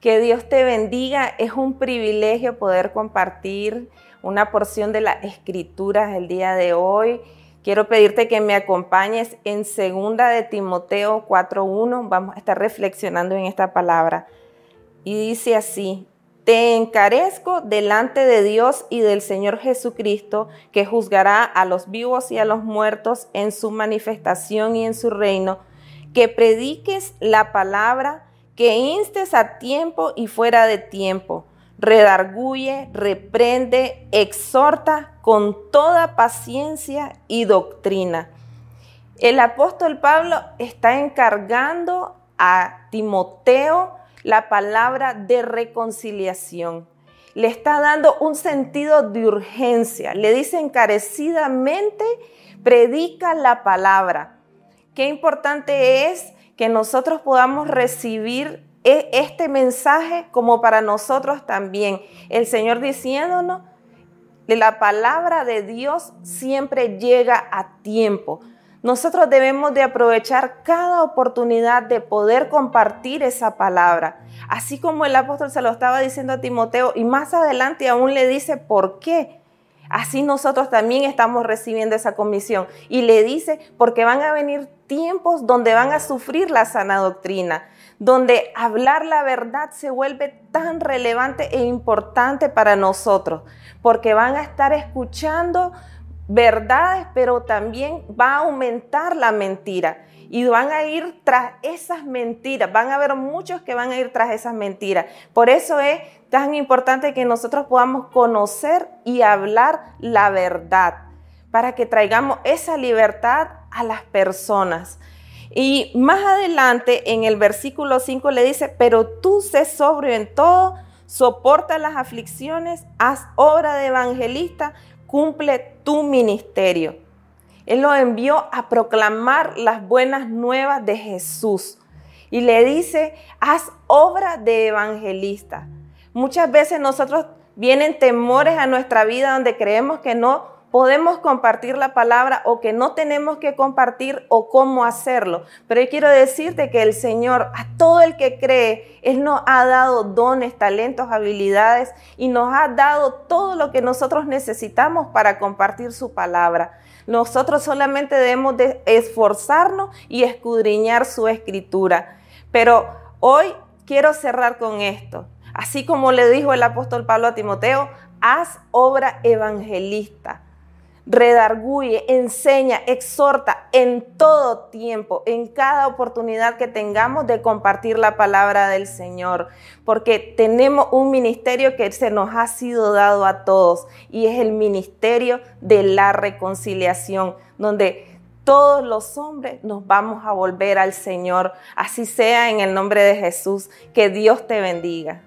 Que Dios te bendiga. Es un privilegio poder compartir una porción de las escrituras el día de hoy. Quiero pedirte que me acompañes en segunda de Timoteo 4.1. Vamos a estar reflexionando en esta palabra. Y dice así, te encarezco delante de Dios y del Señor Jesucristo, que juzgará a los vivos y a los muertos en su manifestación y en su reino, que prediques la palabra, que instes a tiempo y fuera de tiempo, redarguye, reprende, exhorta con toda paciencia y doctrina. El apóstol Pablo está encargando a Timoteo la palabra de reconciliación. Le está dando un sentido de urgencia. Le dice encarecidamente, predica la palabra. Qué importante es que nosotros podamos recibir e, este mensaje como para nosotros también. El Señor diciéndonos, la palabra de Dios siempre llega a tiempo. Nosotros debemos de aprovechar cada oportunidad de poder compartir esa palabra. Así como el apóstol se lo estaba diciendo a Timoteo y más adelante aún le dice por qué. Así nosotros también estamos recibiendo esa comisión. Y le dice, porque van a venir tiempos donde van a sufrir la sana doctrina, donde hablar la verdad se vuelve tan relevante e importante para nosotros, porque van a estar escuchando verdades, pero también va a aumentar la mentira. Y van a ir tras esas mentiras. Van a haber muchos que van a ir tras esas mentiras. Por eso es tan importante que nosotros podamos conocer y hablar la verdad, para que traigamos esa libertad a las personas. Y más adelante en el versículo 5 le dice, pero tú sé sobrio en todo, soporta las aflicciones, haz obra de evangelista, cumple tu ministerio. Él lo envió a proclamar las buenas nuevas de Jesús. Y le dice, haz obra de evangelista. Muchas veces nosotros vienen temores a nuestra vida donde creemos que no podemos compartir la palabra o que no tenemos que compartir o cómo hacerlo. Pero yo quiero decirte que el Señor, a todo el que cree, Él nos ha dado dones, talentos, habilidades y nos ha dado todo lo que nosotros necesitamos para compartir su palabra. Nosotros solamente debemos de esforzarnos y escudriñar su escritura. Pero hoy quiero cerrar con esto. Así como le dijo el apóstol Pablo a Timoteo, haz obra evangelista redarguye, enseña, exhorta en todo tiempo, en cada oportunidad que tengamos de compartir la palabra del Señor, porque tenemos un ministerio que se nos ha sido dado a todos y es el ministerio de la reconciliación, donde todos los hombres nos vamos a volver al Señor. Así sea en el nombre de Jesús. Que Dios te bendiga.